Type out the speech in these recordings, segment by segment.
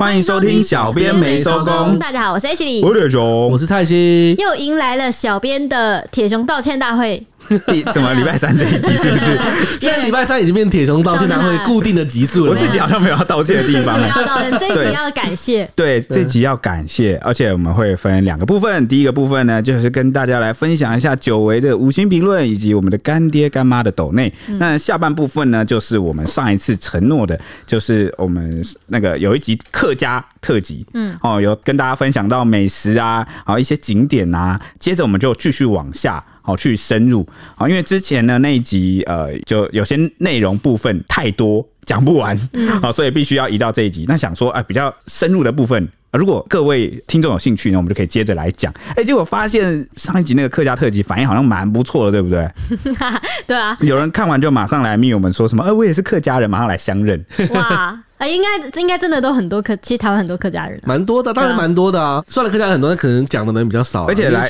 欢迎收听小编没收工。大家好，我是 H 李，我是铁熊，我是蔡西，又迎来了小编的铁熊道歉大会。第 什么礼拜三这一集是不是？现在礼拜三已经变铁熊道歉大会固定的集数了。我自己好像没有要道歉的地方。要道歉，这一集要感谢。对，这集要感谢，而且我们会分两个部分。第一个部分呢，就是跟大家来分享一下久违的五星评论，以及我们的干爹干妈的抖内。那下半部分呢，就是我们上一次承诺的，就是我们那个有一集客家特辑，嗯，哦，有跟大家分享到美食啊，然后一些景点啊，接着我们就继续往下。好，去深入啊，因为之前呢那一集呃，就有些内容部分太多讲不完，好，所以必须要移到这一集。那想说，哎，比较深入的部分，如果各位听众有兴趣呢，我们就可以接着来讲。哎，结果发现上一集那个客家特辑反应好像蛮不错的，对不对？对啊，有人看完就马上来密我们说什么，哎，我也是客家人，马上来相认。哇！啊，应该应该真的都很多客，其实台湾很多客家人，蛮多的，当然蛮多的啊。算了，客家人很多，但可能讲的人比较少，而且来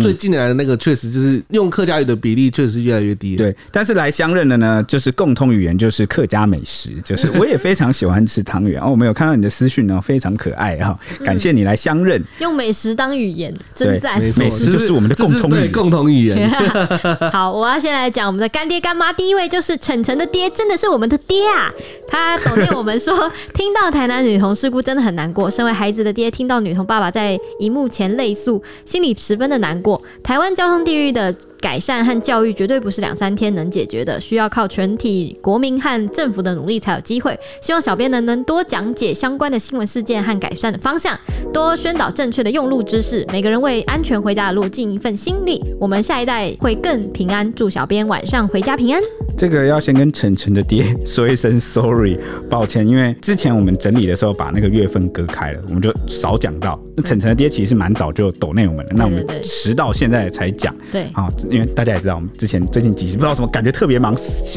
最近来的那个确实就是用客家语的比例确实是越来越低。对，但是来相认的呢，就是共通语言就是客家美食，就是我也非常喜欢吃汤圆。哦我们有看到你的私讯呢，非常可爱哈，感谢你来相认，用美食当语言，真赞。美食就是我们的共同语共同语言。好，我要先来讲我们的干爹干妈，第一位就是晨晨的爹，真的是我们的爹啊！他抖内我们说听到。台南女童事故真的很难过，身为孩子的爹，听到女童爸爸在荧幕前泪诉，心里十分的难过。台湾交通地狱的改善和教育绝对不是两三天能解决的，需要靠全体国民和政府的努力才有机会。希望小编能能多讲解相关的新闻事件和改善的方向，多宣导正确的用路知识。每个人为安全回家的路尽一份心力，我们下一代会更平安。祝小编晚上回家平安。这个要先跟晨晨的爹说一声 sorry，抱歉，因为之前我们整理的时候把那个月份隔开了，我们就少讲到。那晨晨的爹其实是蛮早就抖内我们了，那我们迟到现在才讲。对，啊，因为大家也知道，我们之前最近几集不知道什么感觉特别忙，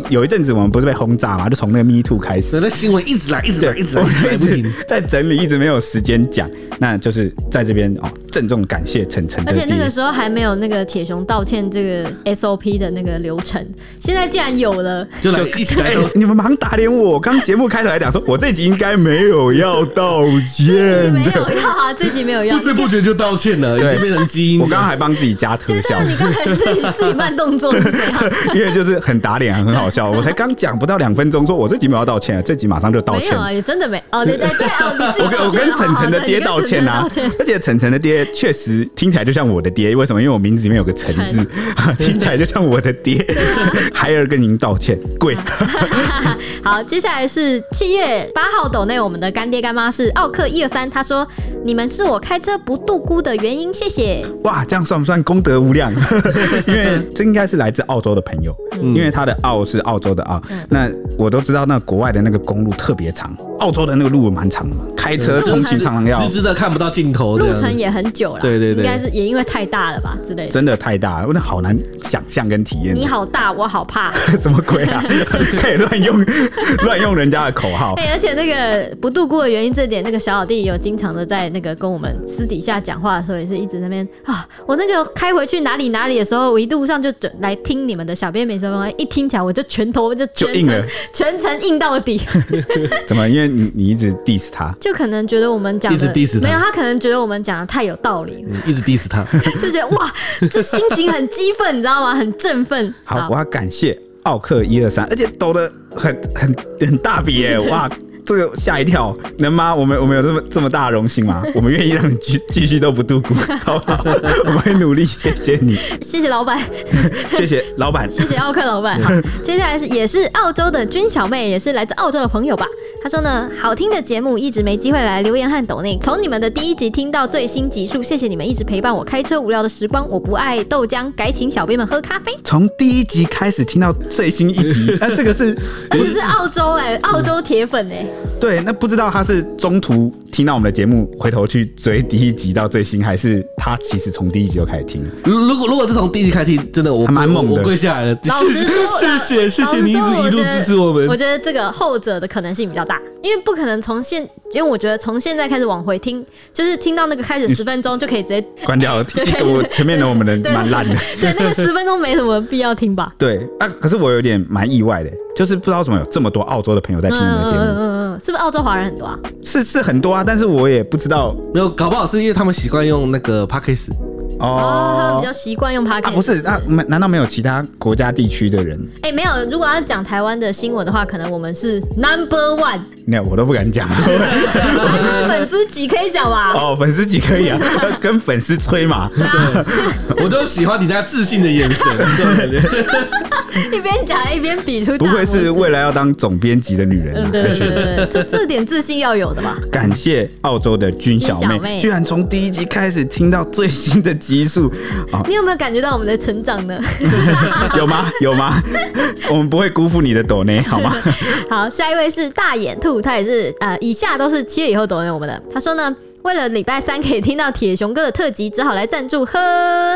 有一阵子我们不是被轰炸嘛，就从那个 Me Too 开始，那新闻一直来，一直来，一直来，一直在整理，一直没有时间讲。那就是在这边哦，郑重感谢晨晨。而且那个时候还没有那个铁雄道歉这个 SOP 的那个流程，现在既然有了，就来一起来。欸、你们忙打脸我！刚节目开头来讲说，我这集应该没有要道歉，没有要啊，这集没有要，不知不觉就道歉了，已经变成基因。我刚刚还帮自己加特效，你刚才自己 自己慢动作是怎样？因为就是很打脸，很好笑。我才刚讲不到两分钟，说我这集没有要道歉，这集马上就道歉。没有啊，也真的没哦，对对对哦，你自己我我跟晨晨的爹道歉啊，而且晨晨的爹确实听起来就像我的爹，为什么？因为我名字里面有个晨字，听起来就像我的爹。孩儿跟您道歉，跪。好，接下来是七月八号抖内我们的干爹干妈是奥克一二三，他说，你们是我开车不度孤的原因，谢谢。哇，这样算不算功德无量？因为这应该是来自澳洲的朋友，因为他的澳是澳洲的澳。那我都知道，那国外的那个公路特别长，澳洲的那个路蛮长的嘛，开车通勤常常要直直的看不到尽头，路程也很久了。对对对，应该是也因为太大了吧之类的。真的太大了，我那好难想象跟体验。你好大，我好怕，什么鬼啊？可以乱用乱用人家的口号。哎，而且那个不度孤的原因，这点那个小老弟有经常的在那个跟我们私底下讲话的时候，也是一直在那边啊。我那个开回去哪里哪里的时候，我一路上就准来听你们的小编没什么，一听起来我就拳头就就硬了，全程硬到底。怎么？因为你你一直 diss 他，就可能觉得我们讲的一直 diss 他，没有，他可能觉得我们讲的太有道理，一直 diss 他，就觉得哇，这心情很激愤，你知道吗？很振奋。好，我要感谢奥克一二三，而且抖的很很很大笔耶，哇！这个吓一跳，能吗？我们我们有这么这么大的荣幸吗？我们愿意让你继继续都不度孤，好不好？我们会努力，谢谢你，谢谢老板，谢谢老板，谢谢奥克老板。好，接下来是也是澳洲的君小妹，也是来自澳洲的朋友吧？她说呢，好听的节目一直没机会来留言和抖内，从你们的第一集听到最新集数，谢谢你们一直陪伴我开车无聊的时光。我不爱豆浆，改请小编们喝咖啡。从第一集开始听到最新一集，那、啊、这个是，而且是澳洲哎、欸，澳洲铁粉哎、欸。对，那不知道他是中途听到我们的节目，回头去追第一集到最新，还是他其实从第一集就开始听？如果如果是从第一集开始听，真的我蛮猛的，我跪下来了。老实说，谢谢谢谢你一直一路支持我们。我觉得这个后者的可能性比较大，因为不可能从现，因为我觉得从现在开始往回听，就是听到那个开始十分钟就可以直接关掉了。我前面的我们的蛮烂的，对，那个十分钟没什么必要听吧？对啊，可是我有点蛮意外的，就是不知道怎么有这么多澳洲的朋友在听我们的节目。嗯，是不是澳洲华人很多啊？是是很多啊，但是我也不知道，没有，搞不好是因为他们习惯用那个 Podcast。哦，他们比较习惯用 Podcast 啊，不是？那难难道没有其他国家地区的人？哎，没有。如果要讲台湾的新闻的话，可能我们是 Number One。那我都不敢讲。粉丝级可以讲吧？哦，粉丝级可以啊，跟粉丝吹嘛。我就喜欢你那自信的眼神。一边讲一边比出。不愧是未来要当总编辑的女人？对对对对，这这点自信要有的吧？感谢澳洲的君小妹，居然从第一集开始听到最新的。激素，你有没有感觉到我们的成长呢？有吗？有吗？我们不会辜负你的抖内，好吗？好，下一位是大眼兔，他也是呃，以下都是七月以后抖内我们的。他说呢，为了礼拜三可以听到铁熊哥的特辑，只好来赞助喝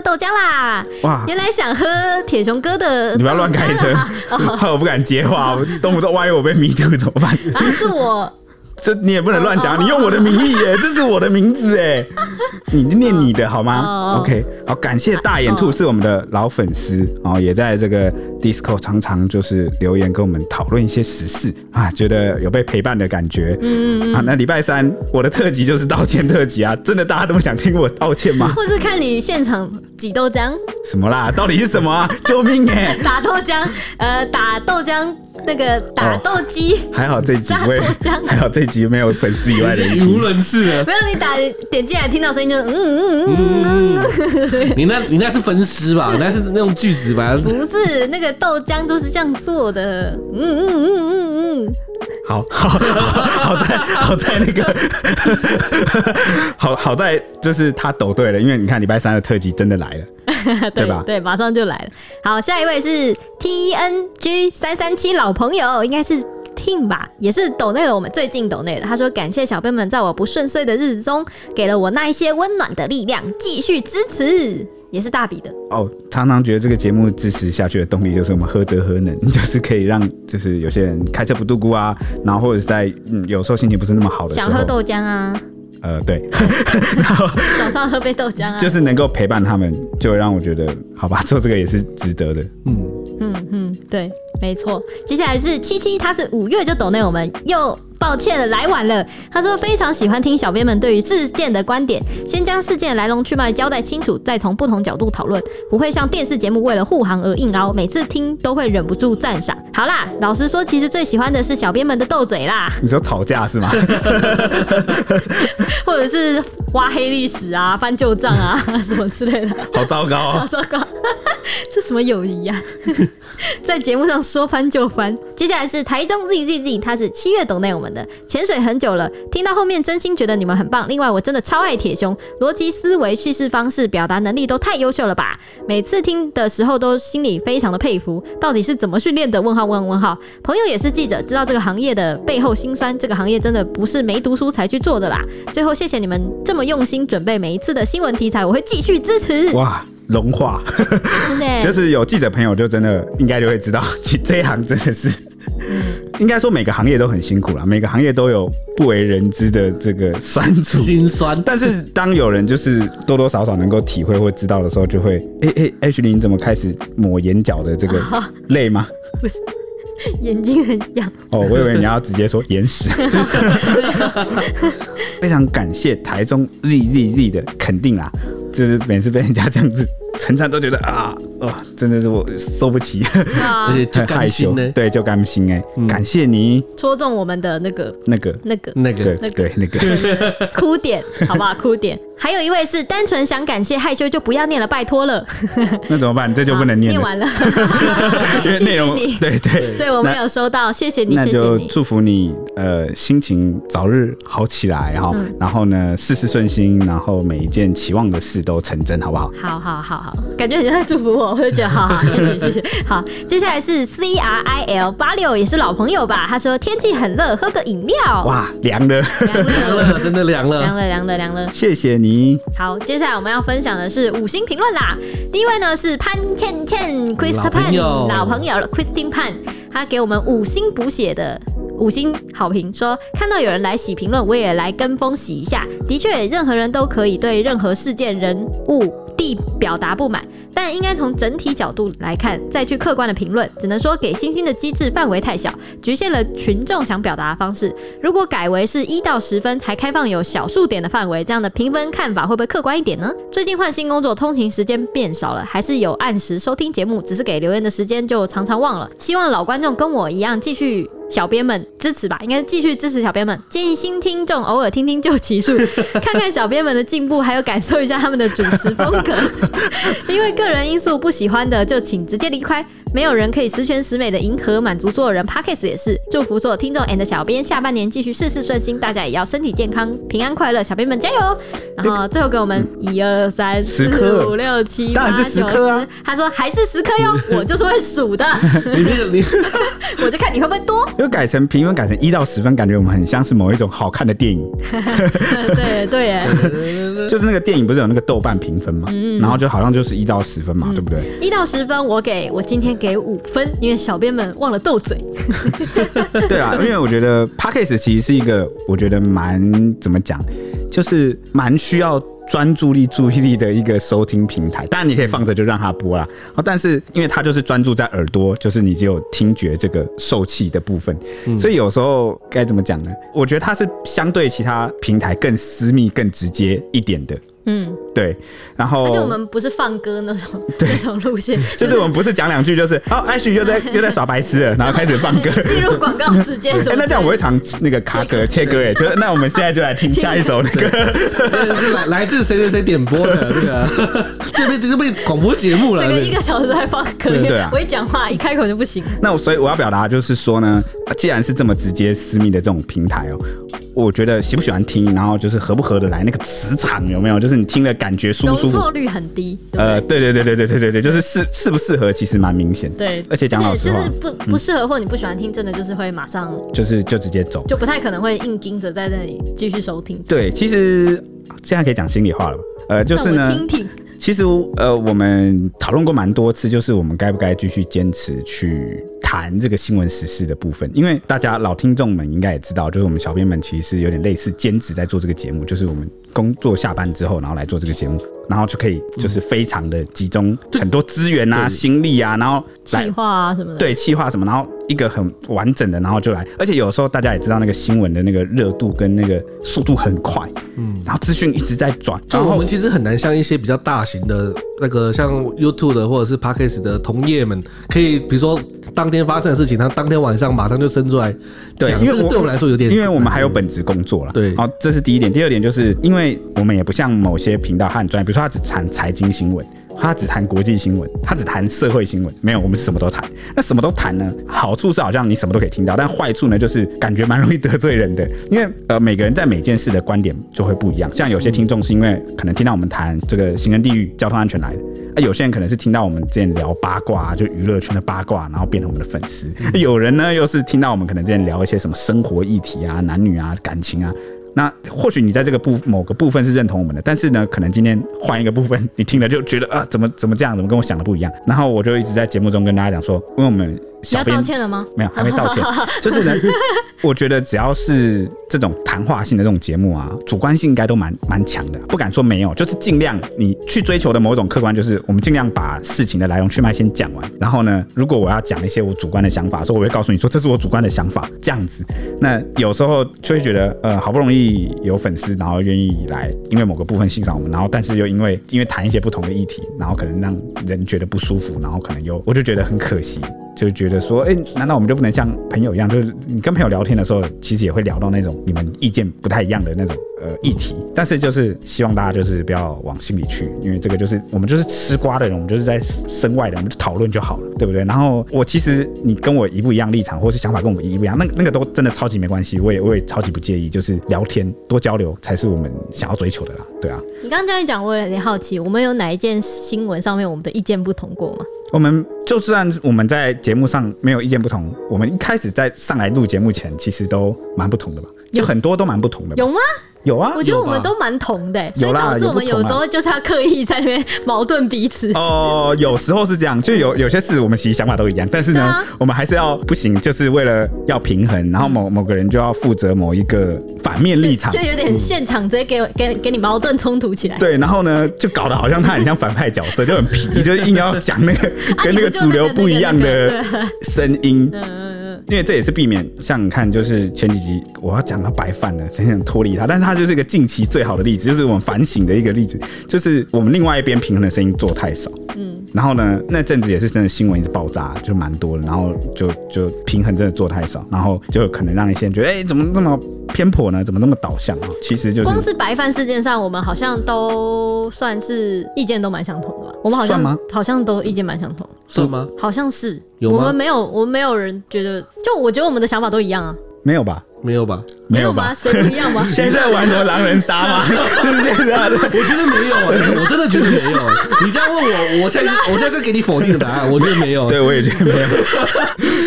豆浆啦。哇，原来想喝铁熊哥的，你不要乱开车，哦、我不敢接话，动不动万一我被迷住怎么办？啊，是我。这你也不能乱讲，你用我的名义耶，这是我的名字哎，你就念你的好吗？OK，好，感谢大眼兔是我们的老粉丝然后，也在这个 Discord 常常就是留言跟我们讨论一些时事啊，觉得有被陪伴的感觉。嗯啊，那礼拜三我的特辑就是道歉特辑啊，真的大家都想听我道歉吗？或是看你现场挤豆浆？什么啦？到底是什么啊？救命哎！打豆浆，呃，打豆浆。那个打斗机、哦，还好这几位，还好这几位没有粉丝以外的语无伦次的。没有你打点进来听到声音就嗯嗯嗯嗯嗯，你那你那是分尸吧？那是那种句子吧？不是，那个豆浆都是这样做的。嗯嗯嗯嗯嗯。好好好在好在那个 好好在就是他抖对了，因为你看礼拜三的特辑真的来了，对吧？对，马上就来了。好，下一位是 T N G 三三七老朋友，应该是 Tim 吧，也是抖内了我们最近抖内的。他说感谢小辈们在我不顺遂的日子中，给了我那一些温暖的力量，继续支持。也是大笔的哦，常常觉得这个节目支持下去的动力就是我们何德何能，就是可以让就是有些人开车不度孤啊，然后或者在嗯有时候心情不是那么好的时候，想喝豆浆啊，呃对，然后早上喝杯豆浆啊，就是能够陪伴他们，就让我觉得好吧，做这个也是值得的，嗯嗯嗯，对，没错。接下来是七七，他是五月就抖内我们又。抱歉了，来晚了。他说非常喜欢听小编们对于事件的观点，先将事件来龙去脉交代清楚，再从不同角度讨论，不会像电视节目为了护航而硬凹。每次听都会忍不住赞赏。好啦，老实说，其实最喜欢的是小编们的斗嘴啦。你说吵架是吗？或者是挖黑历史啊、翻旧账啊什么之类的。好糟糕啊！好糟糕，这什么友谊呀？在节目上说翻就翻。接下来是台中 ZZZ，他是七月懂内我们潜水很久了，听到后面真心觉得你们很棒。另外，我真的超爱铁熊，逻辑思维、叙事方式、表达能力都太优秀了吧！每次听的时候都心里非常的佩服，到底是怎么训练的？问号问问号。朋友也是记者，知道这个行业的背后辛酸，这个行业真的不是没读书才去做的啦。最后，谢谢你们这么用心准备每一次的新闻题材，我会继续支持。哇！融化，就是有记者朋友就真的应该就会知道，其实这一行真的是，应该说每个行业都很辛苦啦，每个行业都有不为人知的这个酸楚、心酸。但是当有人就是多多少少能够体会或知道的时候，就会，哎哎，Ashley 你怎么开始抹眼角的这个 泪吗？不是，眼睛很痒。哦，我以为你要直接说眼屎。非常感谢台中 ZZZ 的肯定啦，就是每次被人家这样子。陈灿都觉得啊，哦，真的是我受不起，而且很害羞，对，就甘心哎，感谢你。戳中我们的那个那个。那个。那个。那个。那个。哭点，好不好？哭点。还有一位是单纯想感谢，害羞就不要念了，拜托了。那怎么办？这就不能念了。念完了，因为内容对对。对，我没有收到，谢谢你，谢谢你。那就祝福你，呃，心情早日好起来哈，然后呢，事事顺心，然后每一件期望的事都成真，好不好？好好好好，感觉很像在祝福我，我就觉得好好，谢谢谢谢。好，接下来是 C R I L 八六，也是老朋友吧？他说天气很热，喝个饮料。哇，凉了，凉了，真的凉了，凉了凉了凉了。谢谢你。好，接下来我们要分享的是五星评论啦。第一位呢是潘倩倩 Christine Pan 老朋友 Christine Pan，他给我们五星补血的五星好评，说看到有人来洗评论，我也来跟风洗一下。的确，任何人都可以对任何事件、人物。地表达不满，但应该从整体角度来看，再去客观的评论。只能说给星星的机制范围太小，局限了群众想表达的方式。如果改为是一到十分，还开放有小数点的范围，这样的评分看法会不会客观一点呢？最近换新工作，通勤时间变少了，还是有按时收听节目，只是给留言的时间就常常忘了。希望老观众跟我一样继续。小编们支持吧，应该继续支持小编们。建议新听众偶尔听听旧奇数，看看小编们的进步，还有感受一下他们的主持风格。因为个人因素不喜欢的，就请直接离开。没有人可以十全十美的迎合满足所有人，Podcast 也是。祝福所有听众 and 小编下半年继续事事顺心，大家也要身体健康、平安快乐。小编们加油！然后最后给我们一二三四五六七八九十，他说还是十颗哟，我就是会数的。你你，我就看你会不会多。又改成评分改成一到十分，感觉我们很像是某一种好看的电影。对 对，哎，就是那个电影不是有那个豆瓣评分嘛？然后就好像就是一到十分嘛，对不对？一到十分，我给我今天。给五分，因为小编们忘了斗嘴。对啊，因为我觉得 Podcast 其实是一个，我觉得蛮怎么讲，就是蛮需要专注力、注意力的一个收听平台。当然你可以放着就让它播啦，但是因为它就是专注在耳朵，就是你只有听觉这个受气的部分，嗯、所以有时候该怎么讲呢？我觉得它是相对其他平台更私密、更直接一点的。嗯，对，然后而且我们不是放歌那种 那种路线，就是我们不是讲两句就是哦，艾许又在 又在耍白痴了，然后开始放歌，进入广告时间。哎，那这样我会常那个卡歌切歌哎，就是那我们现在就来听下一首那个，这是来来自谁谁谁点播的这个，这边这个被广播节目了，这个一个小时在放歌，对啊，我一讲话一开口就不行。那我所以我要表达就是说呢，既然是这么直接私密的这种平台哦。我觉得喜不喜欢听，然后就是合不合得来，那个磁场有没有？就是你听了感觉舒不舒服？容错率很低。呃，对对对对对对对对，就是适适不适合，其实蛮明显。对，而且讲老实话，就是不不适合或你不喜欢听，真的就是会马上就是就直接走，就不太可能会硬盯着在那里继续收听。对，其实现在可以讲心里话了吧？呃，就是呢，听听。其实呃，我们讨论过蛮多次，就是我们该不该继续坚持去。谈这个新闻时事的部分，因为大家老听众们应该也知道，就是我们小编们其实是有点类似兼职在做这个节目，就是我们工作下班之后，然后来做这个节目。然后就可以就是非常的集中很多资源啊、心力啊，然后企划啊什么的，对，企划什么，然后一个很完整的，然后就来。而且有时候大家也知道，那个新闻的那个热度跟那个速度很快，嗯，然后资讯一直在转。就我们其实很难像一些比较大型的那个像 YouTube 的或者是 Podcast 的同业们，可以比如说当天发生的事情，他当天晚上马上就生出来。对，因为对我们来说有点，因为我们还有本职工作了。对，好，这是第一点。第二点就是因为因为我们也不像某些频道很专业，比如说。他只谈财经新闻，他只谈国际新闻，他只谈社会新闻，没有，我们什么都谈。那什么都谈呢？好处是好像你什么都可以听到，但坏处呢，就是感觉蛮容易得罪人的，因为呃，每个人在每件事的观点就会不一样。像有些听众是因为可能听到我们谈这个行人地狱、交通安全来的，啊，有些人可能是听到我们之前聊八卦，就娱乐圈的八卦，然后变成我们的粉丝。有人呢，又是听到我们可能之前聊一些什么生活议题啊、男女啊、感情啊。那或许你在这个部某个部分是认同我们的，但是呢，可能今天换一个部分，你听了就觉得啊，怎么怎么这样，怎么跟我想的不一样？然后我就一直在节目中跟大家讲说，因为我们。小编道歉了吗？没有，还没道歉。就是呢，我觉得只要是这种谈话性的这种节目啊，主观性应该都蛮蛮强的。不敢说没有，就是尽量你去追求的某种客观，就是我们尽量把事情的来龙去脉先讲完。然后呢，如果我要讲一些我主观的想法，所以我会告诉你说，这是我主观的想法，这样子。那有时候就会觉得，呃，好不容易有粉丝，然后愿意来，因为某个部分欣赏我们，然后但是又因为因为谈一些不同的议题，然后可能让人觉得不舒服，然后可能又我就觉得很可惜。就觉得说，哎、难道我们就不能像朋友一样？就是你跟朋友聊天的时候，其实也会聊到那种你们意见不太一样的那种呃议题。但是就是希望大家就是不要往心里去，因为这个就是我们就是吃瓜的人，我们就是在身外的，我们就讨论就好了，对不对？然后我其实你跟我一不一样立场，或是想法跟我们一不一样，那那个都真的超级没关系，我也我也超级不介意，就是聊天多交流才是我们想要追求的啦，对啊。你刚刚这样一讲，我也有点好奇，我们有哪一件新闻上面我们的意见不同过吗？我们就算我们在节目上没有意见不同，我们一开始在上来录节目前，其实都蛮不同的吧？就很多都蛮不同的吧。有吗？有啊，我觉得我们都蛮同的、欸，所以导致我们有时候就是要刻意在那边矛盾彼此。哦，有时候是这样，就有 有些事我们其实想法都一样，但是呢，啊我们还是要不行，就是为了要平衡，然后某某个人就要负责某一个反面立场就，有点现场直接给我给给你矛盾冲突起来。对，然后呢，就搞得好像他很像反派角色，就很皮，就是硬要讲那个啊跟那个主流不一样的声音。嗯嗯嗯，因为这也是避免，像你看，就是前几集我要讲到白饭了，真想脱离他，但是他就是一个近期最好的例子，就是我们反省的一个例子，就是我们另外一边平衡的声音做太少，嗯，然后呢，那阵子也是真的新闻一直爆炸，就蛮多的，然后就就平衡真的做太少，然后就可能让一些人觉得，哎、怎么这么偏颇呢？怎么那么导向啊？其实就是光是白饭事件上，我们好像都算是意见都蛮相同的吧？我们好像算好像都意见蛮相同，是吗？好像是。有吗我们没有，我们没有人觉得，就我觉得我们的想法都一样啊。没有吧？没有吧？没有吗？吧？谁不一样吗？现在在玩什么狼人杀吗？是不是这样的？我觉得没有哎、我真的觉得没有、你这样问我，我现在我现在就给你否定的答案，我觉得没有。对，我也觉得没有。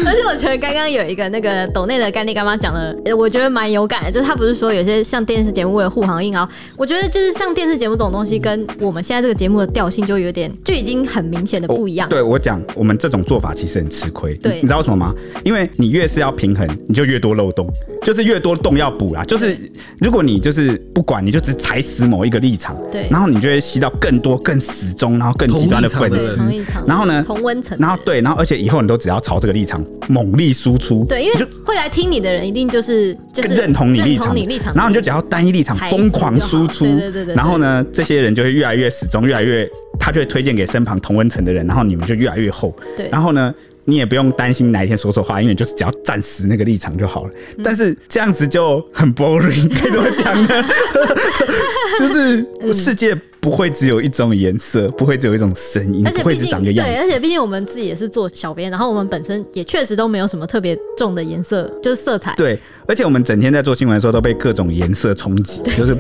而且我觉得刚刚有一个那个抖内的干爹干妈讲的，呃我觉得蛮有感的，就是他不是说有些像电视节目为了护航硬凹，我觉得就是像电视节目这种东西，跟我们现在这个节目的调性就有点就已经很明显的不一样。对我讲，我们这种做法其实很吃亏。对你你知道为什么吗？因为你越是要平衡，你就越多漏洞，就是越多洞要补啦。就是如果你就是不管，你就只踩死某一个立场，对然后你就会吸到更多、更死忠，然后更极端的粉丝。然后呢同温层，然后对，然后而且以后你都只要朝这个立场猛力输出，对，因为就会来听你的人一定就是就是更认同你立场，认同你立场，然后你就只要单一立场疯狂输出对对对对，然后呢，这些人就会越来越死忠，越来越他就会推荐给身旁同温层的人，然后你们就越来越厚。对然后呢，你也不用担心哪一天说错话，因为你就是只要站死那个立场就好了。嗯但是这样子就很 boring，该怎么讲呢？就是世界不会只有一种颜色，不会只有一种声音，不会只而且毕竟长个样对，而。且毕竟我们自己也是做小编，然后我们本身也确实都没有什么特别重的颜色，就是色彩。对，而且我们整天在做新闻的时候都被各种颜色冲击，就是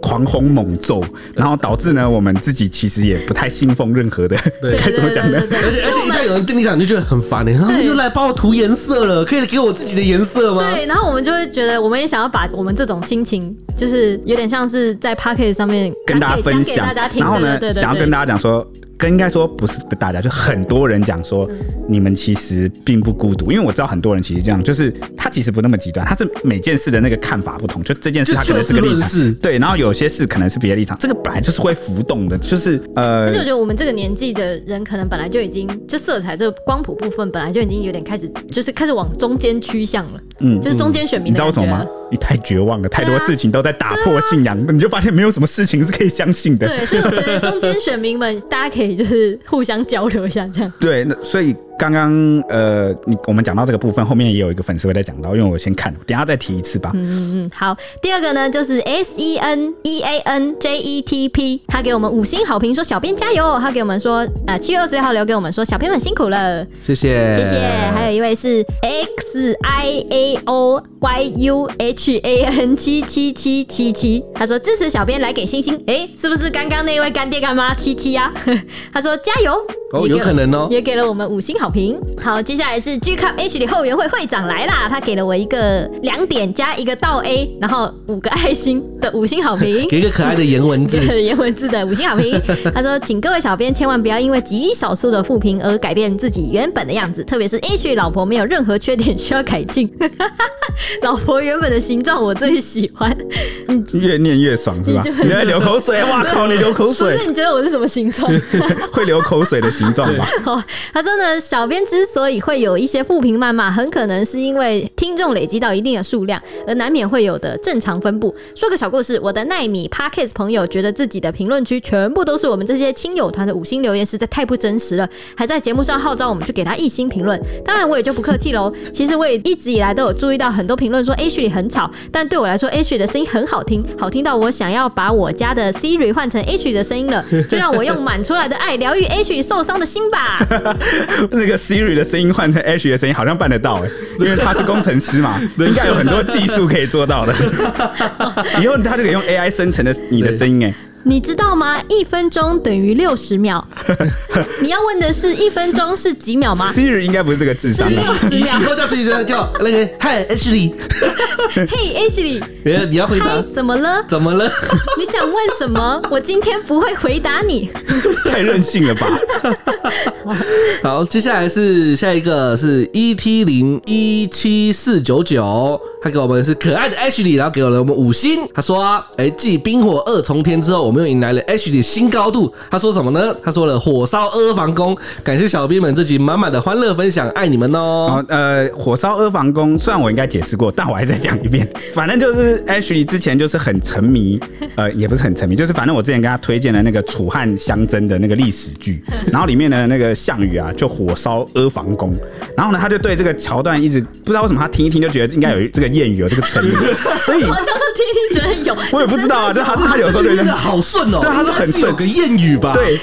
狂轰猛揍，然后导致呢，我们自己其实也不太信奉任何的，对 该怎么讲呢？而且而且一旦有人跟你讲，你就觉得很烦呢、然后对又来帮我涂颜色了，可以给我自己的颜色吗？对，然后我们就会觉得，我们也想要把我们这种心情，就是有点像是在 Podcast 上面跟大家分享大家，听然后呢想要跟大家讲说。跟应该说不是大家，就很多人讲说，你们其实并不孤独，因为我知道很多人其实这样，就是他其实不那么极端，他是每件事的那个看法不同，就这件事他可能是个立场对，然后有些事可能是别的立场，这个本来就是会浮动的，就是呃而且我觉得我们这个年纪的人，可能本来就已经就色彩这个光谱部分，本来就已经有点开始，就是开始往中间趋向了。嗯就是中间选民你知道为什么吗？你太绝望了，太多事情都在打破信仰，你就发现没有什么事情是可以相信的。对，所以我觉得中间选民们，大家可以就是互相交流一下，这样。对，那所以刚刚呃，你我们讲到这个部分，后面也有一个粉丝会再讲到，因为我先看，等下再提一次吧。嗯嗯，好。第二个呢，就是 S E N E A N J E T P，他给我们五星好评，说小编加油。他给我们说，呃，七月二十六号留给我们说，小编们辛苦了，谢谢谢谢。还有一位是 X I A O Y U H A N 七七七七七，他说支持小编来给星星，哎，是不是刚刚那位干爹干妈七七呀？他说加油，哦有可能哦也给了我们五星好评。好，接下来是 G Cup H 的后援会会长来啦，他给了我一个两点加一个倒 A，然后五个爱心的五星好评。给一个可爱的颜文字，对，颜文字的五星好评。他说：“请各位小编千万不要因为极少数的负评而改变自己原本的样子，特别是 H 老婆没有任何缺点需要改进。老婆原本的形状我最喜欢。越念越爽是吧？你就你在流口水，哇靠，你流口不水是，，你觉得我是什么形状？会流口水的形状吧？哦，他真的，小小编之所以会有一些负评谩骂，很可能是因为听众累积到一定的数量，而难免会有的正常分布。说个小故事，我的奈米 Podcast 朋友觉得自己的评论区全部都是我们这些亲友团的五星留言，实在太不真实了，还在节目上号召我们去给他一星评论。当然，我也就不客气喽。其实我也一直以来都有注意到很多评论说 H 里很吵，但对我来说 H 的声音很好听，好听到我想要把我家的 Siri 换成 H 的声音了。就让我用满出来的爱疗愈 H 受伤的心吧。那个 Siri 的声音换成 Ash 的声音，好像办得到哎，因为他是工程师嘛，应该有很多技术可以做到的。以后他就可以用 AI 生成的你的声音哎。你知道吗？一分钟等于六十秒。你要问的是一分钟是几秒吗？Siri 应该不是这个智商的。六十秒。以后叫 Siri 叫那个 Hi Ashley。嘿 Ashley，你要回答？怎么了？怎么了？你想问什么？我今天不会回答你。太任性了吧？好，接下来是下一个是 ET 零一七四九九，他给我们是可爱的 Ashley，然后给了我们五星。他说：“哎，继冰火二重天之后，我们又迎来了 Ashley 的新高度。”他说什么呢？他说了火烧阿房宫，感谢小兵们这集满满的欢乐分享，爱你们哦。呃，火烧阿房宫，虽然我应该解释过，但我还再讲一遍。反正就是 Ashley 之前就是很沉迷，呃，也不是很沉迷，就是反正我之前跟他推荐的那个楚汉相争的那个历史剧，然后里面的那个项羽啊，就火烧阿房宫，然后呢，他就对这个桥段一直不知道为什么他听一听就觉得应该有这个谚语，哦这个成语，所以我就是听一听觉得有，我也不知道啊，就他是他有时候觉得好顺哦，对，他是很顺，有个谚语吧，对，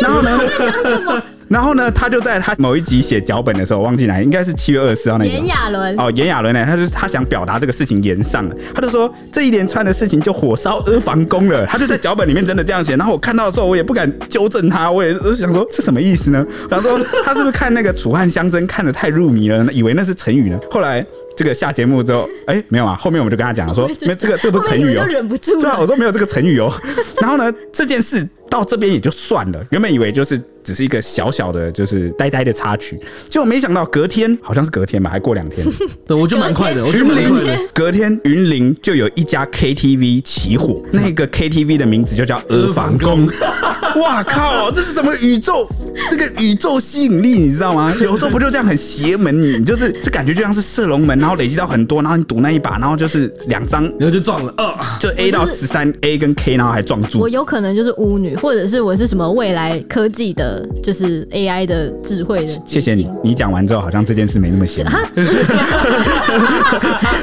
然后呢？然后呢，他就在他某一集写脚本的时候，忘记哪，应该是七月二十四号那集。炎亚纶哦，炎亚纶呢，他就是他想表达这个事情延上了，他就说这一连串的事情就火烧阿房宫了。他就在脚本里面真的这样写。然后我看到的时候，我也不敢纠正他，我也我就想说是什么意思呢？然后说他是不是看那个楚汉相争看的太入迷了，以为那是成语呢？后来这个下节目之后，哎，没有啊，后面我们就跟他讲了说，没这个这个不是成语哦，忍不住。对啊，我说没有这个成语哦。然后呢，这件事。到这边也就算了，原本以为就是只是一个小小的，就是呆呆的插曲，结果没想到隔天好像是隔天吧，还过两天，对，我觉得蛮快的。云林隔天云林就有一家 KTV 起火，那个 KTV 的名字就叫阿房宫。哇靠，这是什么宇宙？这个宇宙吸引力你知道吗？有时候不就这样很邪门？你就是这感觉就像是射龙门，然后累积到很多，然后你赌那一把，然后就是两张，然后就撞了，二，就 A 到十三 A 跟 K，然后还撞住。我有可能就是巫女。或者是我是什么未来科技的，就是 AI 的智慧的。谢谢你，你讲完之后好像这件事没那么闲。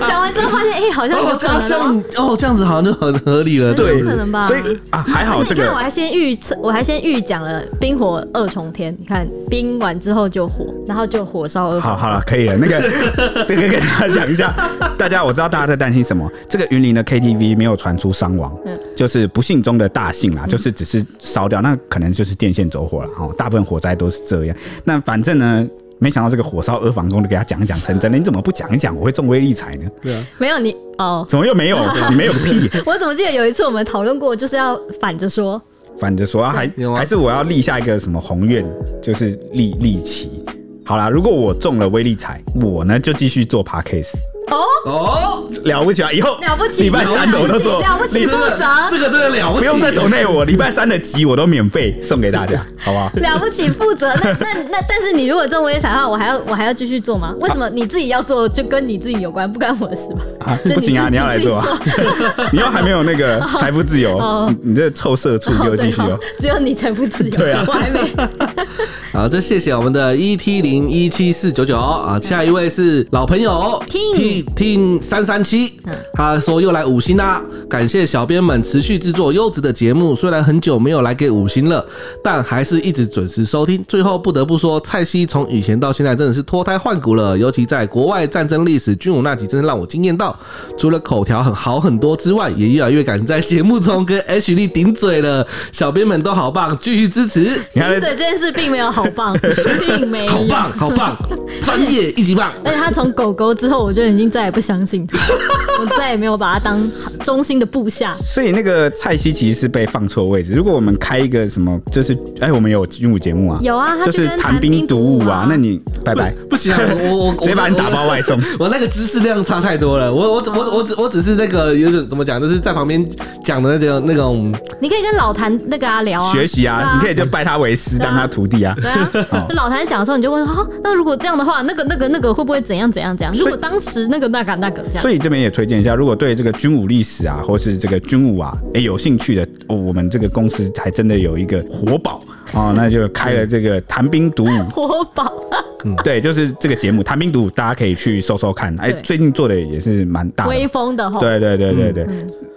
讲完之后发现，哎、欸，好像有可能、喔、这样哦，这样子好像就很合理了，对，有可能吧？所以啊，还好这个，你看我还先预测，我还先预讲了冰火二重天。你看冰完之后就火，然后就火烧二。好好了，可以了。那个，这个跟大家讲一下，大家我知道大家在担心什么。这个云林的 KTV 没有传出伤亡，嗯，就是不幸中的大幸啦，就是只是。烧掉，那可能就是电线走火了哦。大部分火灾都是这样。那反正呢，没想到这个火烧阿房宫，就给他讲一讲成真的。你怎么不讲一讲？我会中威力彩呢？对啊，没有你哦，怎么又没有？你没有个屁！我怎么记得有一次我们讨论过，就是要反着说，反着说啊，还还是我要立下一个什么宏愿，就是立立旗。好啦，如果我中了威力彩，我呢就继续做 Podcast。哦哦，了不起啊！以后了不起，礼拜三的我都做，了不起负责，这个真的了不起，不用再抖内我，礼拜三的集我都免费送给大家，好不好？了不起负责，那 那那，但是你如果中威力彩的话，我还要我还要继续做吗？为什么你自己要做就跟你自己有关，不关我的事吧？啊，不行啊，你要来做啊！你又还没有那个财富自由，你这臭社畜就继续哦。只有你财富自由，对啊，我还没。好，这谢谢我们的 ET 零一七四九九啊，下一位是老朋友听。听三三七，他说又来五星啦，感谢小编们持续制作优质的节目。虽然很久没有来给五星了，但还是一直准时收听。最后不得不说，蔡西从以前到现在真的是脱胎换骨了，尤其在国外战争历史军武那集，真的让我惊艳到。除了口条很好很多之外，也越来越敢在节目中跟 H 力顶嘴了。小编们都好棒，继续支持。顶嘴这件事并没有好棒，并没有好棒好棒，专业一级棒。而且他从狗狗之后，我就已经。再也不相信他，我再也没有把他当忠心的部下。所以那个蔡西其实是被放错位置。如果我们开一个什么，就是哎、欸，我们有军武节目啊，有啊，就是谈兵读武啊，那你拜拜，不行啊，我我直接把你打包外送。我那个知识量差太多了，我我我我只我只是那个有种怎么讲，就是在旁边讲的那种那种。你可以跟老谭那个啊聊啊，学习啊，啊你可以就拜他为师，当他徒弟啊。对啊，就 老谭讲的时候，你就问说，那如果这样的话，那个那个那个会不会怎样怎样怎样？如果当时那个那个那个这样，所以这边也推荐一下，如果对这个军武历史啊，或是这个军武啊，哎有兴趣的，哦，我们这个公司还真的有一个活宝啊，那就开了这个谈兵读武 活宝。嗯，对，就是这个节目谈兵读武，大家可以去搜搜看。哎，最近做的也是蛮大的，威风的哈。对对对对对，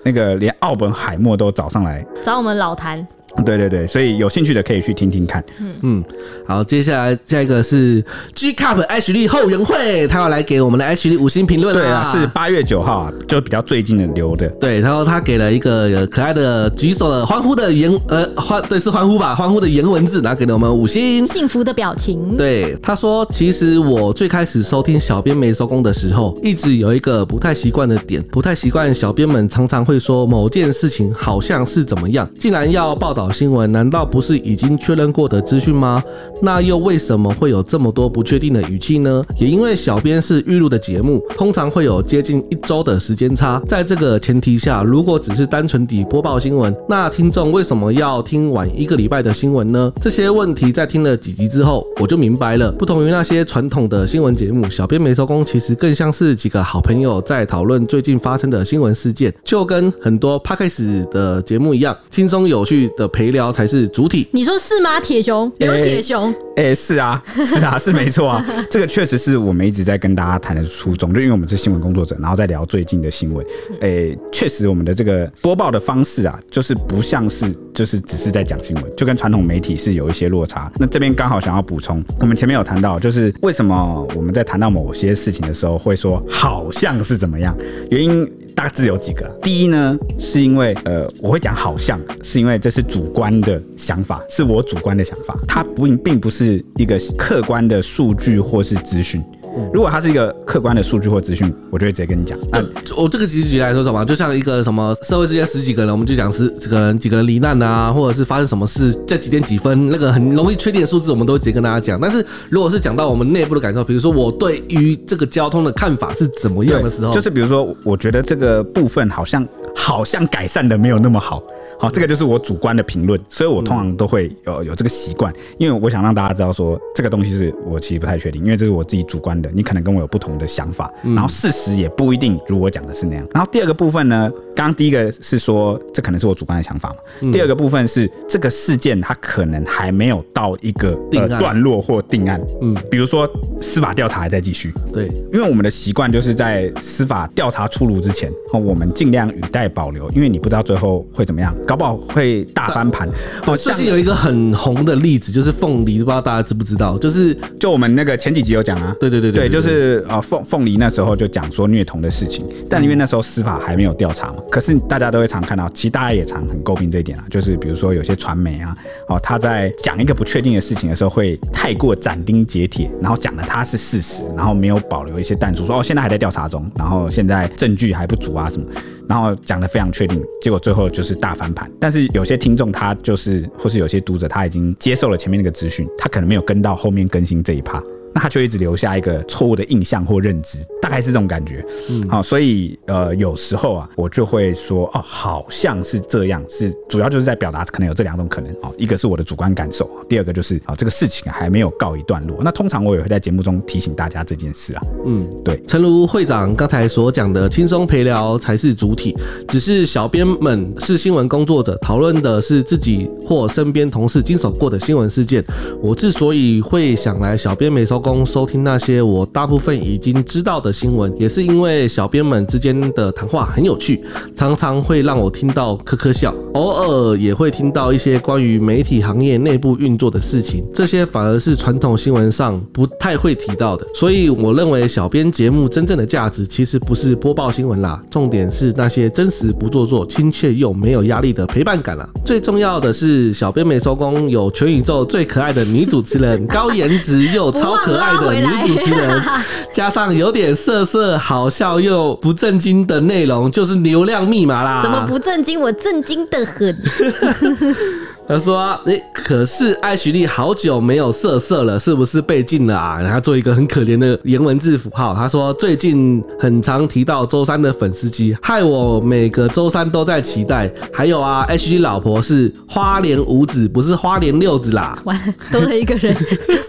那个连奥本海默都找上来找我们老谭。对对对，所以有兴趣的可以去听听看。嗯嗯，好，接下来下一个是 G Cup 艾许莉后援会，他要来给我们的艾许莉五星评论。对啊，是八月九号啊，就比较最近的留的。对，然后他给了一个可爱的举手的欢呼的言呃欢对是欢呼吧，欢呼的言文字，然后给了我们五星幸福的表情。对，他说其实我最开始收听小编没收工的时候，一直有一个不太习惯的点，不太习惯小编们常常会说某件事情好像是怎么样，竟然要报道新闻，难道不是已经确认过的资讯吗？那又为什么会有这么多不确定的语气呢？也因为小编是预录的节目，通常会有接近一周的时间差。在这个前提下，如果只是单纯地播报新闻，那听众为什么要听晚一个礼拜的新闻呢？这些问题在听了几集之后，我就明白了。不同于那些传统的新闻节目，小编没收工其实更像是几个好朋友在讨论最近发生的新闻事件，就跟很多 Podcast 的节目一样，轻松有趣的陪聊才是主体。你说是吗？铁熊刘铁熊，哎、欸欸，是啊，是啊，是没错啊。这个确实是我们一直在跟大家谈的初衷，就因为我们是新闻工作者，然后再聊最近的新闻。哎、欸，确实我们的这个播报的方式啊，就是不像是就是只是在讲新闻，就跟传统媒体是有一些落差。那这边刚好想要补充，我们前面有谈到，就是为什么我们在谈到某些事情的时候会说好像是怎么样，原因。大致有几个。第一呢，是因为呃，我会讲好像是因为这是主观的想法，是我主观的想法，它不并不是一个客观的数据或是资讯。如果它是一个客观的数据或资讯，我就会直接跟你讲。那我这个举举来说什么，就像一个什么社会之间十几个人，我们就讲十几个人几个人罹难啊，或者是发生什么事，在几点几分，那个很容易确定的数字，我们都会直接跟大家讲。但是如果是讲到我们内部的感受，比如说我对于这个交通的看法是怎么样的时候，就是比如说我觉得这个部分好像好像改善的没有那么好。好，这个就是我主观的评论，所以我通常都会有有这个习惯，因为我想让大家知道说这个东西是我其实不太确定，因为这是我自己主观的，你可能跟我有不同的想法，然后事实也不一定如我讲的是那样。然后第二个部分呢，刚刚第一个是说这可能是我主观的想法嘛，第二个部分是这个事件它可能还没有到一个呃段落或定案，嗯，比如说司法调查还在继续，对，因为我们的习惯就是在司法调查出炉之前，我们尽量语带保留，因为你不知道最后会怎么样。搞不好会大翻盘。哦，最近有一个很红的例子，就是凤梨，不知道大家知不知道？就是就我们那个前几集有讲啊。对对对对，对，就是呃凤凤梨那时候就讲说虐童的事情，但因为那时候司法还没有调查嘛。可是大家都会常看到，其实大家也常很诟病这一点啊，就是比如说有些传媒啊，哦他在讲一个不确定的事情的时候，会太过斩钉截铁，然后讲的他是事实，然后没有保留一些弹数，说哦现在还在调查中，然后现在证据还不足啊什么。然后讲的非常确定，结果最后就是大翻盘。但是有些听众他就是，或是有些读者他已经接受了前面那个资讯，他可能没有跟到后面更新这一趴。那他就一直留下一个错误的印象或认知，大概是这种感觉。嗯，好，所以呃，有时候啊，我就会说，哦，好像是这样，是主要就是在表达可能有这两种可能哦，一个是我的主观感受，第二个就是啊，这个事情还没有告一段落。那通常我也会在节目中提醒大家这件事啊。嗯，对，诚如会长刚才所讲的，轻松陪聊才是主体，只是小编们是新闻工作者，讨论的是自己或身边同事经手过的新闻事件。我之所以会想来小编没收收听那些我大部分已经知道的新闻，也是因为小编们之间的谈话很有趣，常常会让我听到呵呵笑，偶尔也会听到一些关于媒体行业内部运作的事情，这些反而是传统新闻上不太会提到的。所以我认为小编节目真正的价值其实不是播报新闻啦，重点是那些真实不做作、亲切又没有压力的陪伴感啦。最重要的是，小编没收工有全宇宙最可爱的女主持人，高颜值又超可。可爱的女主持人，加上有点色色、好笑又不正经的内容，就是流量密码啦。什么不正经？我正经的很。他说：“哎、欸，可是艾许丽好久没有色色了，是不是被禁了啊？”然后做一个很可怜的颜文字符号。他说：“最近很常提到周三的粉丝机，害我每个周三都在期待。还有啊，艾许莉老婆是花莲五子，不是花莲六子啦。”完了，多了一个人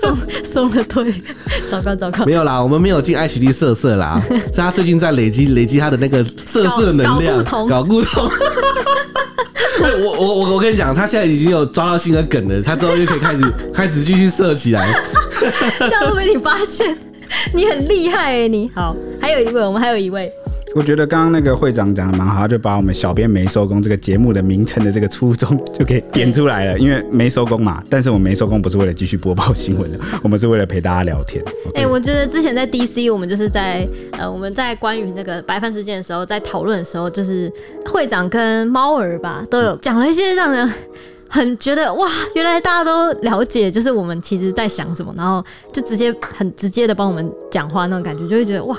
送送了推，糟糕糟糕。没有啦，我们没有进艾许丽色色啦，是他最近在累积累积他的那个色色能量，搞，搞不同。我我我我跟你讲，他现在已经有抓到新的梗了，他之后就可以开始开始继续射起来。这样都被你发现，你很厉害哎！你好，还有一位，我们还有一位，我觉得刚刚那个会长讲的蛮好，他就把我们小编没收工这个节目的名称的这个初衷就给点出来了。因为没收工嘛，但是我们没收工不是为了继续播报新闻的，我们是为了陪大家聊天。哎、欸，我觉得之前在 DC，我们就是在呃，我们在关于那个白饭事件的时候，在讨论的时候，就是会长跟猫儿吧都有讲了一些让人。很觉得哇，原来大家都了解，就是我们其实在想什么，然后就直接很直接的帮我们讲话那种感觉，就会觉得哇，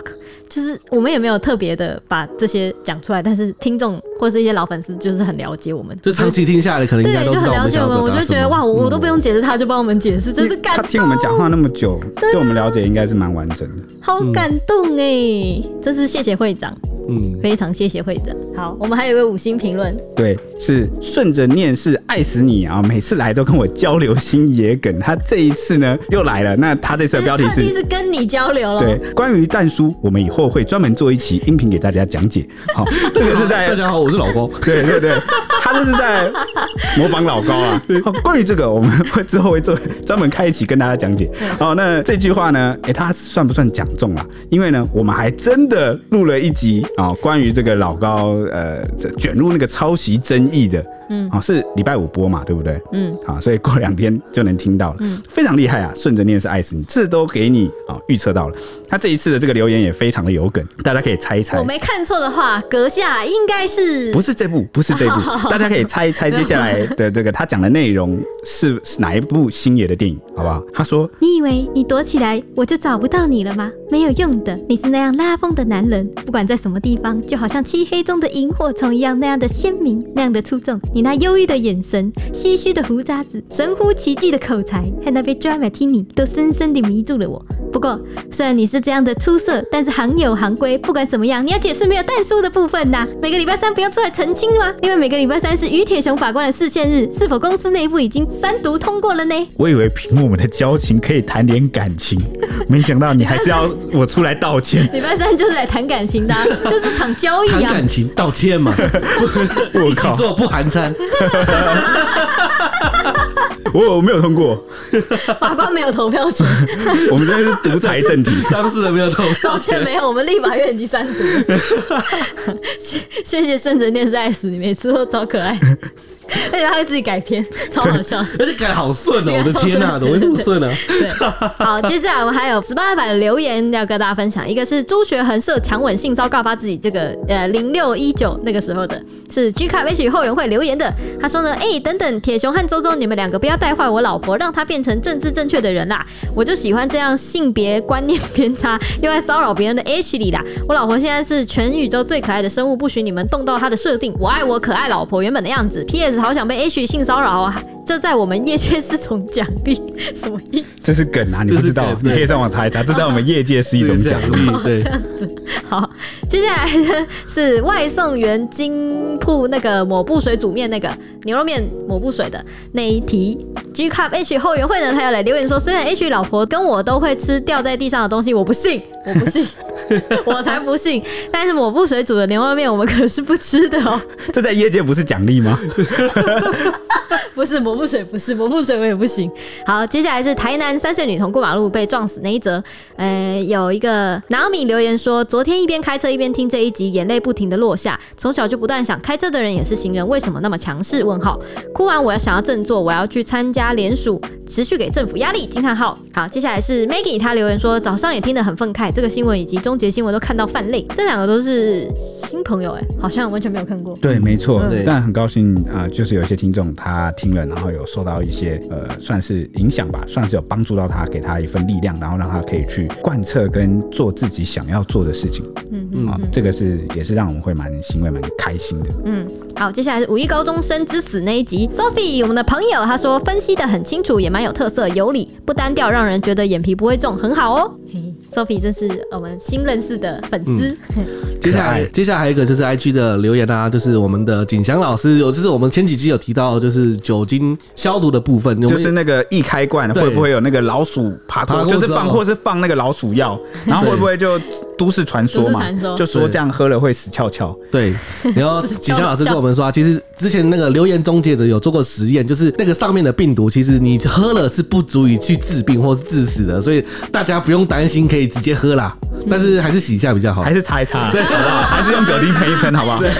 就是我们也没有特别的把这些讲出来，但是听众或是一些老粉丝就是很了解我们，就长期听下来可能应该都对，就很了解我们，我就觉得哇，我我都不用解释，他就帮我们解释，真是感动。他听我们讲话那么久，对我们了解应该是蛮完整的，好感动哎，真是谢谢会长。嗯，非常谢谢会长。好，我们还有一位五星评论，对，是顺着念是爱死你啊！每次来都跟我交流新野梗，他这一次呢又来了。那他这次的标题是，是跟你交流了。对，关于蛋叔，我们以后会专门做一期音频给大家讲解。好，这个是在 大家好，我是老高。对对对，他就是在模仿老高啊。好，关于这个，我们会之后会做专门开一期跟大家讲解。好，那这句话呢，哎、欸，他算不算讲中了？因为呢，我们还真的录了一集。啊，关于这个老高，呃，卷入那个抄袭争议的。嗯，好，是礼拜五播嘛，对不对？嗯，好，所以过两天就能听到了。嗯，非常厉害啊！顺着念是爱死你，这都给你啊预测到了。他这一次的这个留言也非常的有梗，大家可以猜一猜。我没看错的话，阁下应该是不是这部？不是这部，大家可以猜一猜接下来的这个他讲的内容是是哪一部星爷的电影，好不好？他说：“你以为你躲起来我就找不到你了吗？没有用的，你是那样拉风的男人，不管在什么地方，就好像漆黑中的萤火虫一样，那样的鲜明，那样的出众。你那忧郁的眼神、唏嘘的胡渣子、神乎其技的口才，和那杯 Dry Martini 都深深地迷住了我。不过，虽然你是这样的出色，但是行有行规，不管怎么样，你要解释没有但书的部分呐。每个礼拜三不要出来澄清吗？因为每个礼拜三是于铁雄法官的视线日，是否公司内部已经三读通过了呢？我以为凭我们的交情可以谈点感情，没想到你还是要我出来道歉。礼拜三就是来谈感情的，啊，就是场交易啊。谈感情道歉嘛？我靠，一起做不含餐。我我没有通过，法官没有投票权。我们现在是独裁政体，当事人没有投票权。抱歉，没有，我们立法院已经三读。谢谢顺子念是爱死你，每次都超可爱。而且他会自己改编，超好笑，而且改得好顺哦！我的天哪，怎么会这么顺呢？对，好，接下来我们还有十八版的留言要跟大家分享，一个是朱学恒设强吻性骚告发自己这个呃零六一九那个时候的，是 G 卡 H 后援会留言的。他说呢，哎、欸，等等，铁雄和周周，你们两个不要带坏我老婆，让她变成政治正确的人啦！我就喜欢这样性别观念偏差又爱骚扰别人的 H 里啦。我老婆现在是全宇宙最可爱的生物，不许你们动到她的设定。我爱我可爱老婆原本的样子。P.S. 好想被 H 性骚扰啊！这在我们业界是种奖励，什么意思？这是梗啊！你不知道，你可以上网查一查。这在我们业界是一种奖励。对，这样子。好，接下来呢是外送员金铺那个抹布水煮面那个牛肉面抹布水的那一题。G Cup H 后援会呢，他要来留言说：虽然 H 老婆跟我都会吃掉在地上的东西，我不信，我不信，我才不信。但是抹布水煮的牛肉面，我们可是不吃的哦。这在业界不是奖励吗？不是抹布水，不是抹布水，我也不行。好，接下来是台南三岁女童过马路被撞死那一则。呃，有一个 Naomi 留言说：昨天一边开车一边听这一集，眼泪不停的落下。从小就不断想，开车的人也是行人，为什么那么强势？问号。哭完我要想要振作，我要去参加。他联署持续给政府压力，惊叹号。好，接下来是 Maggie，她留言说早上也听得很愤慨，这个新闻以及终结新闻都看到泛泪。这两个都是新朋友哎，好像完全没有看过。对，没错，对，但很高兴啊、呃，就是有一些听众他听了，然后有受到一些呃，算是影响吧，算是有帮助到他，给他一份力量，然后让他可以去贯彻跟做自己想要做的事情。嗯嗯，啊，这个是也是让我们会蛮欣慰、蛮开心的。嗯，好，接下来是五一高中生之死那一集，Sophie 我们的朋友他说分析。记得很清楚，也蛮有特色，有理不单调，让人觉得眼皮不会重，很好哦。Sophie，这是我们新认识的粉丝。嗯、接下来，接下来还有一个就是 IG 的留言啊，就是我们的景祥老师有，就是我们前几集有提到，就是酒精消毒的部分，就是那个易开罐会不会有那个老鼠爬过，就是放或是放那个老鼠药，然后会不会就都市传说嘛？说就说这样喝了会死翘翘。对，然后景祥老师跟我们说，其实之前那个留言终结者有做过实验，就是那个上面的病毒，其实你喝了是不足以去治病或是致死的，所以大家不用担心，可以。直接喝啦，但是还是洗一下比较好，还是擦一擦，对，好不好？还是用酒精喷一喷，好不好？对。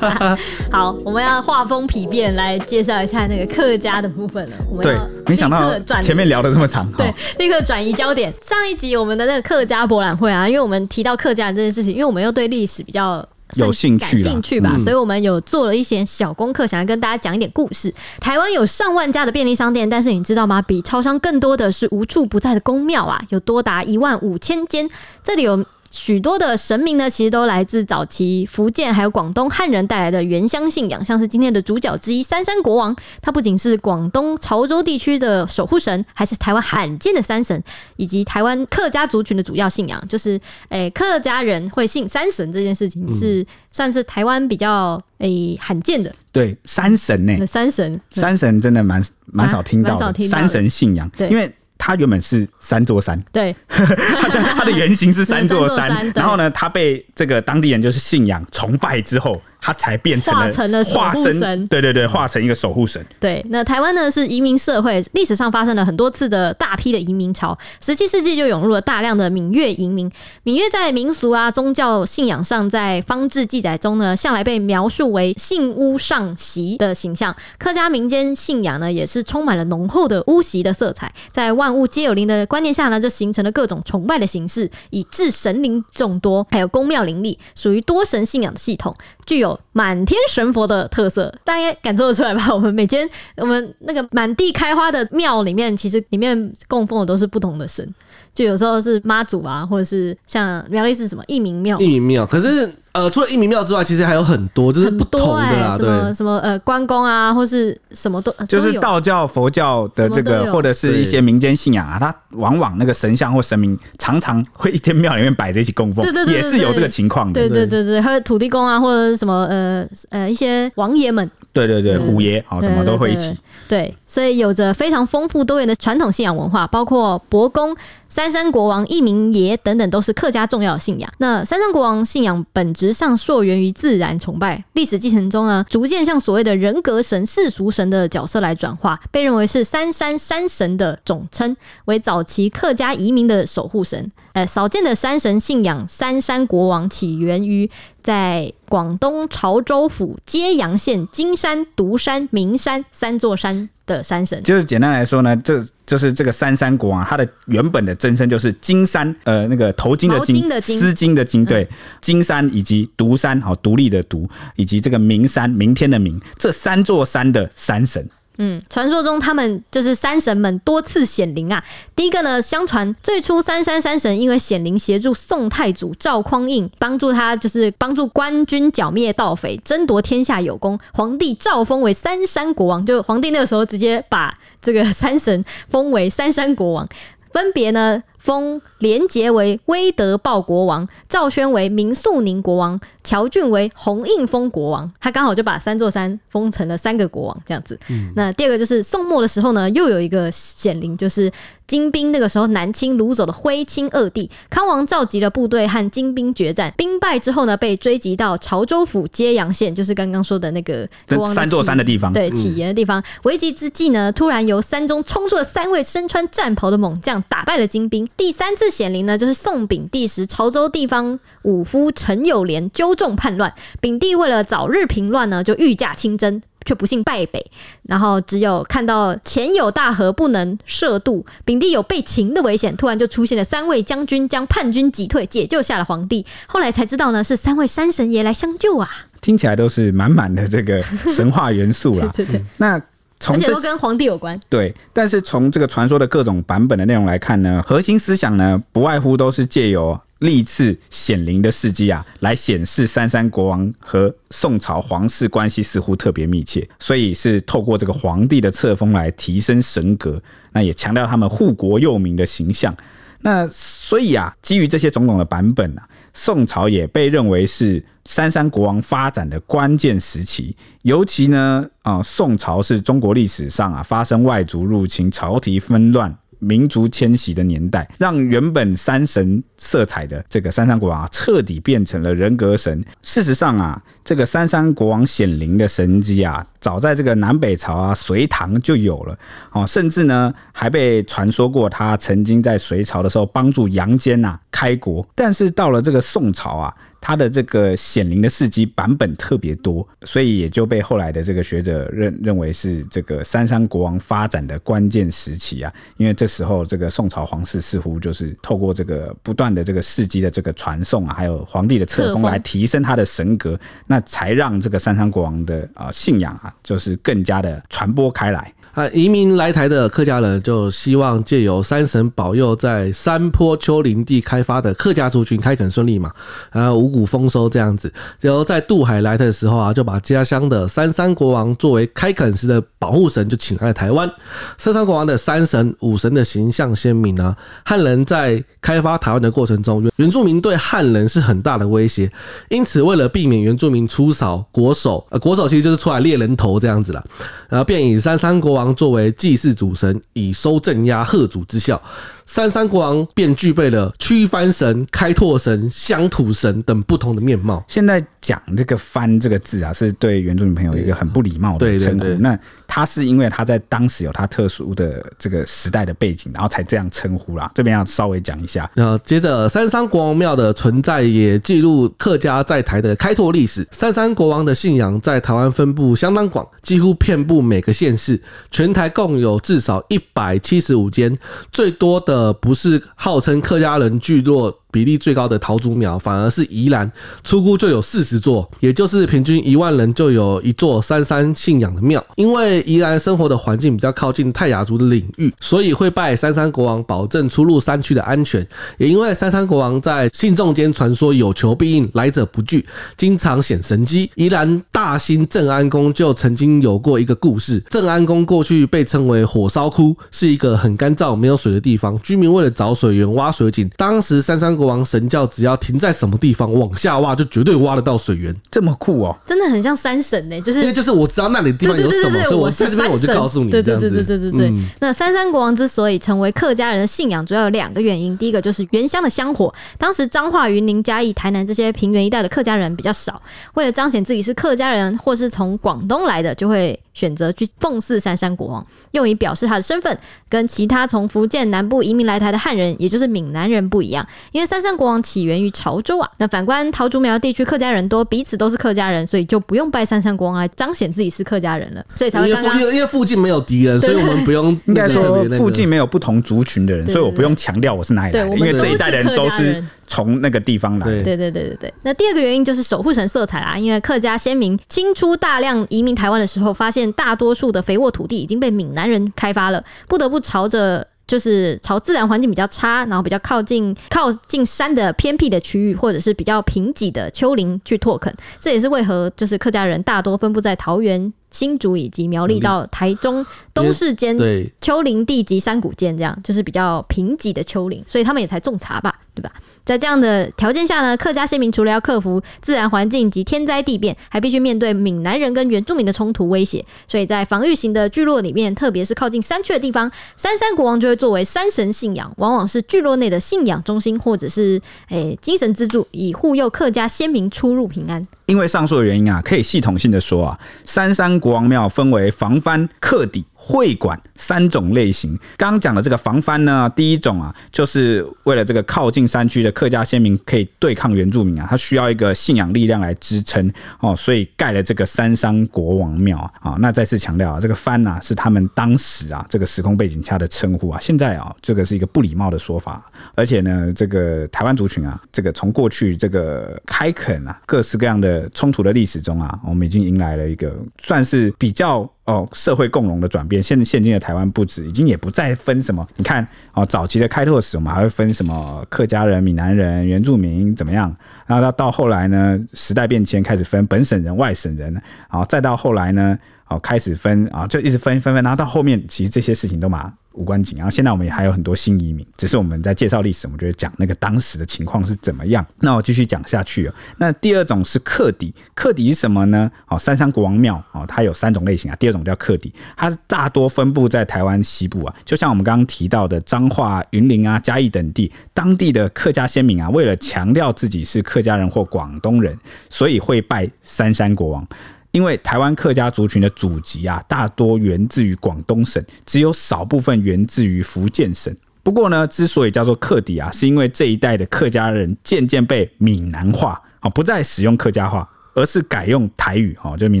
好，我们要画风丕变来介绍一下那个客家的部分了。我们对，没想到前面聊的这么长，对，立刻转移焦点。上一集我们的那个客家博览会啊，因为我们提到客家这件事情，因为我们又对历史比较。有兴趣，兴趣吧，所以我们有做了一些小功课，想要跟大家讲一点故事。台湾有上万家的便利商店，但是你知道吗？比超商更多的是无处不在的公庙啊，有多达一万五千间。这里有。许多的神明呢，其实都来自早期福建还有广东汉人带来的原乡信仰，像是今天的主角之一三山国王，他不仅是广东潮州地区的守护神，还是台湾罕见的山神，以及台湾客家族群的主要信仰，就是诶、欸、客家人会信山神这件事情，是算是台湾比较诶、欸、罕见的。对，山神呢、欸？山神，山神真的蛮蛮少听到的，山神信仰，对，因为。它原本是三座山，对，它的它的原型是三座山，然后呢，它被这个当地人就是信仰崇拜之后。他才变成了化成了守护神，对对对，化成一个守护神。对，那台湾呢是移民社会，历史上发生了很多次的大批的移民潮，十七世纪就涌入了大量的闽越移民。闽越在民俗啊、宗教信仰上，在方志记载中呢，向来被描述为信巫上席的形象。客家民间信仰呢，也是充满了浓厚的巫习的色彩。在万物皆有灵的观念下呢，就形成了各种崇拜的形式，以致神灵众多，还有宫庙林立，属于多神信仰的系统。具有满天神佛的特色，大家也感受得出来吧？我们每间 我们那个满地开花的庙里面，其实里面供奉的都是不同的神，就有时候是妈祖啊，或者是像苗栗是什么义民庙，义民庙，可是。呃，除了义民庙之外，其实还有很多，就是不同的啦，欸、什么什么呃关公啊，或是什么都，就是道教、佛教的这个，或者是一些民间信仰啊，它往往那个神像或神明常常会一间庙里面摆着一起供奉，对对对，也是有这个情况的，对对对。对，还有土地公啊，或者是什么呃呃一些王爷们，对对对，虎爷啊，什么都会一起，对，所以有着非常丰富多元的传统信仰文化，包括伯公。三山国王、义民爷等等都是客家重要的信仰。那三山国王信仰本质尚溯源于自然崇拜，历史进程中呢，逐渐向所谓的人格神、世俗神的角色来转化，被认为是三山山神的总称，为早期客家移民的守护神。呃，少见的山神信仰三山国王起源于在广东潮州府揭阳县金山、独山、名山三座山。的山神，就是简单来说呢，这就是这个三山国王，他的原本的真身就是金山，呃，那个头巾的巾，丝巾的巾，对，金山以及独山，好，独立的独，以及这个名山，明天的明，这三座山的山神。嗯，传说中他们就是山神们多次显灵啊。第一个呢，相传最初三山山神因为显灵协助宋太祖赵匡胤，帮助他就是帮助官军剿灭盗匪，争夺天下有功，皇帝诏封为三山国王。就皇帝那个时候直接把这个山神封为三山国王。分别呢，封廉杰为威德报国王，赵宣为明肃宁国王，乔俊为洪应封国王。他刚好就把三座山封成了三个国王这样子。嗯、那第二个就是宋末的时候呢，又有一个显灵，就是。金兵那个时候南侵掳走的徽钦二帝，康王召集了部队和金兵决战，兵败之后呢，被追击到潮州府揭阳县，就是刚刚说的那个三座山的地方，对，起源的地方。危急之际呢，突然由山中冲出了三位身穿战袍的猛将，打败了金兵。第三次显灵呢，就是宋丙帝时，潮州地方武夫陈友莲纠众叛乱，丙帝为了早日平乱呢，就御驾亲征。却不幸败北，然后只有看到前有大河不能涉渡，丙帝有被擒的危险，突然就出现了三位将军将叛军击退，解救下了皇帝。后来才知道呢，是三位山神爷来相救啊！听起来都是满满的这个神话元素啦。对对对，那从而且都跟皇帝有关。对，但是从这个传说的各种版本的内容来看呢，核心思想呢，不外乎都是借由。历次显灵的事迹啊，来显示三山国王和宋朝皇室关系似乎特别密切，所以是透过这个皇帝的册封来提升神格，那也强调他们护国佑民的形象。那所以啊，基于这些种种的版本啊，宋朝也被认为是三山国王发展的关键时期。尤其呢，啊，宋朝是中国历史上啊发生外族入侵、朝廷纷乱。民族迁徙的年代，让原本山神色彩的这个三山国王啊，彻底变成了人格神。事实上啊，这个三山国王显灵的神迹啊，早在这个南北朝啊，隋唐就有了哦，甚至呢还被传说过他曾经在隋朝的时候帮助杨坚呐开国，但是到了这个宋朝啊。他的这个显灵的事迹版本特别多，所以也就被后来的这个学者认认为是这个三山国王发展的关键时期啊。因为这时候这个宋朝皇室似乎就是透过这个不断的这个事迹的这个传颂啊，还有皇帝的册封来提升他的神格，那才让这个三山国王的啊信仰啊，就是更加的传播开来。啊，移民来台的客家人就希望借由山神保佑，在山坡丘陵地开发的客家族群开垦顺利嘛，然后五谷丰收这样子。然后在渡海来的时候啊，就把家乡的三山国王作为开垦时的保护神，就请来了台湾。三山国王的山神武神的形象鲜明啊，汉人在开发台湾的过程中，原原住民对汉人是很大的威胁，因此为了避免原住民出扫国手，呃，国手其实就是出来猎人头这样子啦，然后便以三山国王。作为祭祀主神，以收镇压贺主之效。三山国王便具备了驱番神、开拓神、乡土神等不同的面貌。现在讲这个“番”这个字啊，是对原住民朋友一个很不礼貌的称呼。那他是因为他在当时有他特殊的这个时代的背景，然后才这样称呼啦。这边要稍微讲一下。然后接着，三山国王庙的存在也记录客家在台的开拓历史。三山国王的信仰在台湾分布相当广，几乎遍布每个县市。全台共有至少一百七十五间，最多的。呃，不是号称客家人聚落。比例最高的桃竹苗，反而是宜兰，出估就有四十座，也就是平均一万人就有一座三山信仰的庙。因为宜兰生活的环境比较靠近泰雅族的领域，所以会拜三山国王，保证出入山区的安全。也因为三山国王在信众间传说有求必应，来者不拒，经常显神迹。宜兰大兴镇安宫就曾经有过一个故事：镇安宫过去被称为火烧窟，是一个很干燥、没有水的地方，居民为了找水源挖水井，当时三山国王神教只要停在什么地方往下挖，就绝对挖得到水源，这么酷哦！真的很像山神呢，就是因为就是我知道那里地方有什么，所以我在这边我就告诉你，对对对对对对对。那三山国王之所以成为客家人的信仰，主要有两个原因。第一个就是原乡的香火，当时彰化、云林、嘉义、台南这些平原一带的客家人比较少，为了彰显自己是客家人，或是从广东来的，就会选择去奉祀三山国王，用以表示他的身份，跟其他从福建南部移民来台的汉人，也就是闽南人不一样，因为三山国王起源于潮州啊。那反观桃竹苗地区客家人多，彼此都是客家人，所以就不用拜三山国王来彰显自己是客家人了，所以才会刚刚因为因为附近没有敌人，所以我们不用应该说附近没有不同族群的人，所以我不用强调我是哪里来的，因为这一代人都是从那个地方来。对对对对对。那第二个原因就是守护神色彩啦，因为客家先民清出大量移民台湾的时候，发现。大多数的肥沃土地已经被闽南人开发了，不得不朝着就是朝自然环境比较差，然后比较靠近靠近山的偏僻的区域，或者是比较贫瘠的丘陵去拓垦。这也是为何就是客家人大多分布在桃园。新竹以及苗栗到台中都是间丘陵地及山谷间，这样就是比较贫瘠的丘陵，所以他们也才种茶吧，对吧？在这样的条件下呢，客家先民除了要克服自然环境及天灾地变，还必须面对闽南人跟原住民的冲突威胁。所以在防御型的聚落里面，特别是靠近山区的地方，三山国王就会作为山神信仰，往往是聚落内的信仰中心，或者是诶、欸、精神支柱，以护佑客家先民出入平安。因为上述的原因啊，可以系统性的说啊，三山国王庙分为防番、客邸。会馆三种类型，刚刚讲的这个防番呢，第一种啊，就是为了这个靠近山区的客家先民可以对抗原住民啊，他需要一个信仰力量来支撑哦，所以盖了这个三山国王庙啊。那再次强调啊，这个番啊是他们当时啊这个时空背景下的称呼啊，现在啊这个是一个不礼貌的说法，而且呢，这个台湾族群啊，这个从过去这个开垦啊各式各样的冲突的历史中啊，我们已经迎来了一个算是比较。哦，社会共荣的转变，现现今的台湾不止，已经也不再分什么。你看，哦，早期的开拓史，我们还会分什么客家人、闽南人、原住民怎么样？然后到到后来呢，时代变迁开始分本省人、外省人，然后再到后来呢，哦，开始分啊，就一直分分分，然后到后面其实这些事情都嘛。无关紧，然后现在我们也还有很多新移民，只是我们在介绍历史，我们觉得讲那个当时的情况是怎么样。那我继续讲下去哦。那第二种是客邸，客邸是什么呢？哦，三山国王庙哦，它有三种类型啊。第二种叫客邸，它是大多分布在台湾西部啊，就像我们刚刚提到的彰化、云林啊、嘉义等地，当地的客家先民啊，为了强调自己是客家人或广东人，所以会拜三山国王。因为台湾客家族群的祖籍啊，大多源自于广东省，只有少部分源自于福建省。不过呢，之所以叫做客底啊，是因为这一代的客家人渐渐被闽南化啊，不再使用客家话，而是改用台语哦，就闽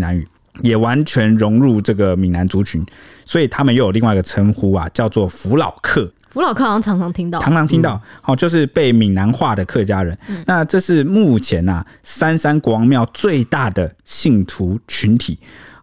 南语，也完全融入这个闽南族群，所以他们又有另外一个称呼啊，叫做福佬客。福老客好像常常听到，常常听到，好，就是被闽南化的客家人。嗯、那这是目前呐、啊、三山国王庙最大的信徒群体。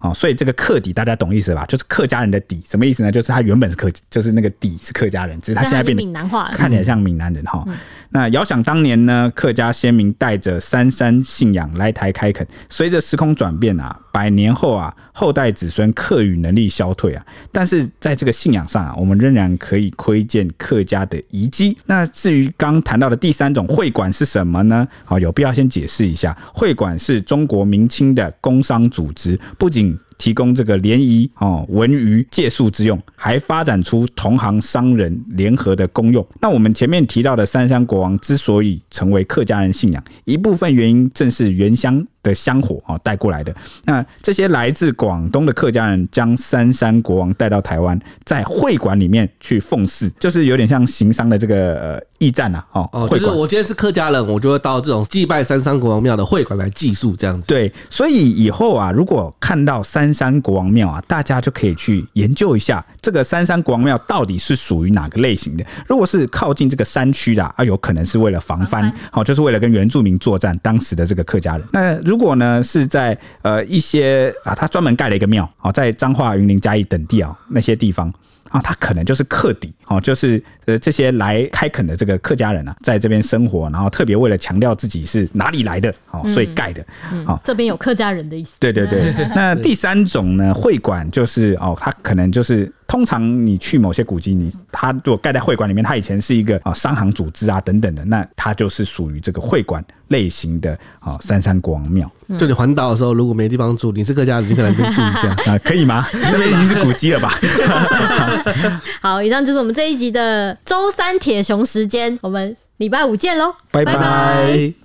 哦，所以这个客底大家懂意思吧？就是客家人的底，什么意思呢？就是他原本是客，就是那个底是客家人，只是他现在变闽南话，看起来像闽南人哈。嗯、那遥想当年呢，客家先民带着三山信仰来台开垦，随着时空转变啊，百年后啊，后代子孙客语能力消退啊，但是在这个信仰上啊，我们仍然可以窥见客家的遗迹。那至于刚谈到的第三种会馆是什么呢？好，有必要先解释一下，会馆是中国明清的工商组织，不仅提供这个联谊、哦文娱、借宿之用，还发展出同行商人联合的功用。那我们前面提到的三山国王之所以成为客家人信仰，一部分原因正是原乡的香火啊带过来的。那这些来自广东的客家人将三山国王带到台湾，在会馆里面去奉祀，就是有点像行商的这个呃 驿站呐。哦，哦，就是我今天是客家人，我就会到这种祭拜三山国王庙的会馆来祭宿这样子。对，所以以后啊，如果看到三山国王庙啊，大家就可以去研究一下这个三山国王庙到底是属于哪个类型的。如果是靠近这个山区的啊，有可能是为了防范，好，就是为了跟原住民作战。当时的这个客家人，那如果呢是在呃一些啊，他专门盖了一个庙，好，在彰化、云林、嘉义等地啊那些地方。啊，他可能就是客邸哦，就是呃这些来开垦的这个客家人啊，在这边生活，然后特别为了强调自己是哪里来的哦，所以盖的。好，这边有客家人的意思。对对对。那第三种呢，会馆就是哦，他可能就是通常你去某些古迹，你他如果盖在会馆里面，他以前是一个啊商行组织啊等等的，那他就是属于这个会馆类型的啊三山国王庙。就你环岛的时候，如果没地方住，你是客家人，你可能可以住一下 啊，可以吗？那边已经是古迹了吧？好，以上就是我们这一集的周三铁熊时间，我们礼拜五见喽，拜拜。